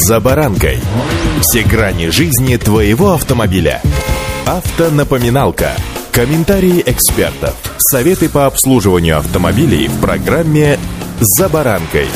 «За баранкой». Все грани жизни твоего автомобиля. Автонапоминалка. Комментарии экспертов. Советы по обслуживанию автомобилей в программе «За баранкой».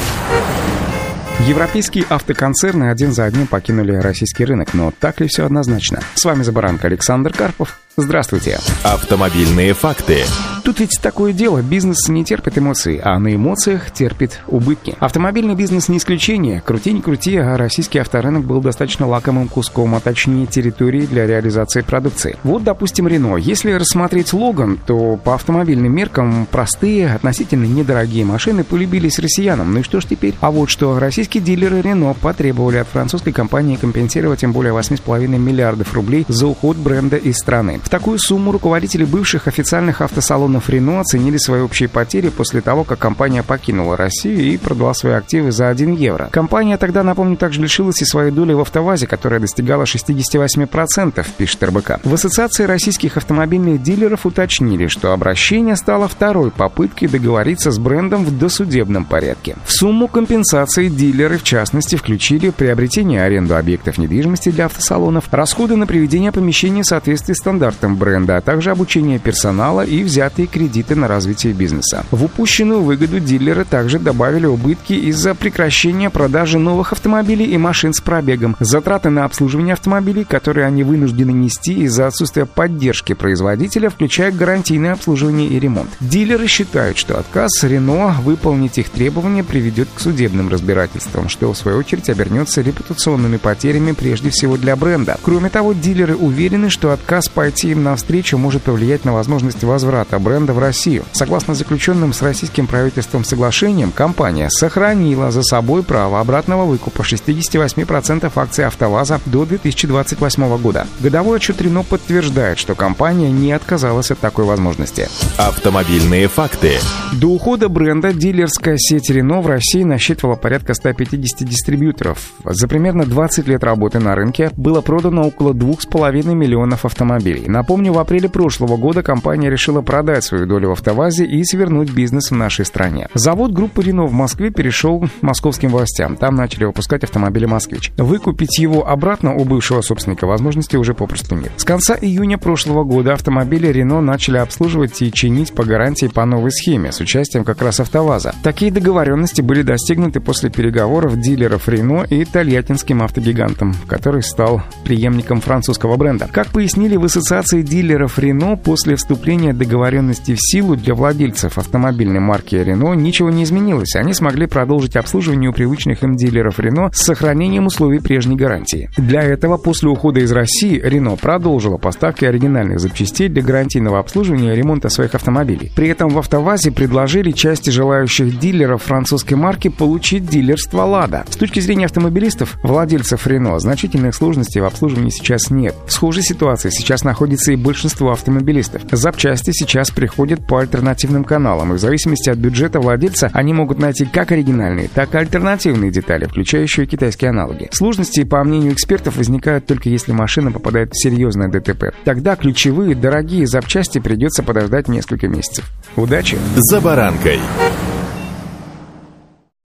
Европейские автоконцерны один за одним покинули российский рынок, но так ли все однозначно? С вами «За баранкой» Александр Карпов. Здравствуйте. Автомобильные факты. Тут ведь такое дело, бизнес не терпит эмоций, а на эмоциях терпит убытки. Автомобильный бизнес не исключение. Крути не крути, а российский авторынок был достаточно лакомым куском, а точнее территории для реализации продукции. Вот, допустим, Рено. Если рассмотреть Логан, то по автомобильным меркам простые, относительно недорогие машины полюбились россиянам. Ну и что ж теперь? А вот что, российские дилеры Рено потребовали от французской компании компенсировать им более 8,5 миллиардов рублей за уход бренда из страны. В такую сумму руководители бывших официальных автосалонов Рено оценили свои общие потери после того, как компания покинула Россию и продала свои активы за 1 евро. Компания тогда, напомню, также лишилась и своей доли в автовазе, которая достигала 68%, пишет РБК. В Ассоциации российских автомобильных дилеров уточнили, что обращение стало второй попыткой договориться с брендом в досудебном порядке. В сумму компенсации дилеры, в частности, включили приобретение аренду объектов недвижимости для автосалонов, расходы на приведение помещения в соответствии с стандартами стандартам бренда, а также обучение персонала и взятые кредиты на развитие бизнеса. В упущенную выгоду дилеры также добавили убытки из-за прекращения продажи новых автомобилей и машин с пробегом, затраты на обслуживание автомобилей, которые они вынуждены нести из-за отсутствия поддержки производителя, включая гарантийное обслуживание и ремонт. Дилеры считают, что отказ Рено выполнить их требования приведет к судебным разбирательствам, что в свою очередь обернется репутационными потерями прежде всего для бренда. Кроме того, дилеры уверены, что отказ пойти пойти им навстречу может повлиять на возможность возврата бренда в Россию. Согласно заключенным с российским правительством соглашениям, компания сохранила за собой право обратного выкупа 68% акций АвтоВАЗа до 2028 года. Годовой отчет Рено подтверждает, что компания не отказалась от такой возможности. Автомобильные факты. До ухода бренда дилерская сеть Рено в России насчитывала порядка 150 дистрибьюторов. За примерно 20 лет работы на рынке было продано около 2,5 миллионов автомобилей. Напомню, в апреле прошлого года компания решила продать свою долю в «АвтоВАЗе» и свернуть бизнес в нашей стране. Завод группы «Рено» в Москве перешел московским властям. Там начали выпускать автомобили «Москвич». Выкупить его обратно у бывшего собственника возможности уже попросту нет. С конца июня прошлого года автомобили «Рено» начали обслуживать и чинить по гарантии по новой схеме с участием как раз «АвтоВАЗа». Такие договоренности были достигнуты после переговоров дилеров «Рено» и итальятинским автогигантом, который стал преемником французского бренда. Как пояснили в ассоциации Ассоциации дилеров Рено после вступления договоренности в силу для владельцев автомобильной марки Рено ничего не изменилось. Они смогли продолжить обслуживание у привычных им дилеров Рено с сохранением условий прежней гарантии. Для этого после ухода из России Рено продолжила поставки оригинальных запчастей для гарантийного обслуживания и ремонта своих автомобилей. При этом в АвтоВАЗе предложили части желающих дилеров французской марки получить дилерство «Лада». С точки зрения автомобилистов, владельцев Рено, значительных сложностей в обслуживании сейчас нет. В схожей ситуации сейчас находится находится и большинство автомобилистов. Запчасти сейчас приходят по альтернативным каналам, и в зависимости от бюджета владельца они могут найти как оригинальные, так и альтернативные детали, включающие китайские аналоги. Сложности, по мнению экспертов, возникают только если машина попадает в серьезное ДТП. Тогда ключевые, дорогие запчасти придется подождать несколько месяцев. Удачи! За баранкой!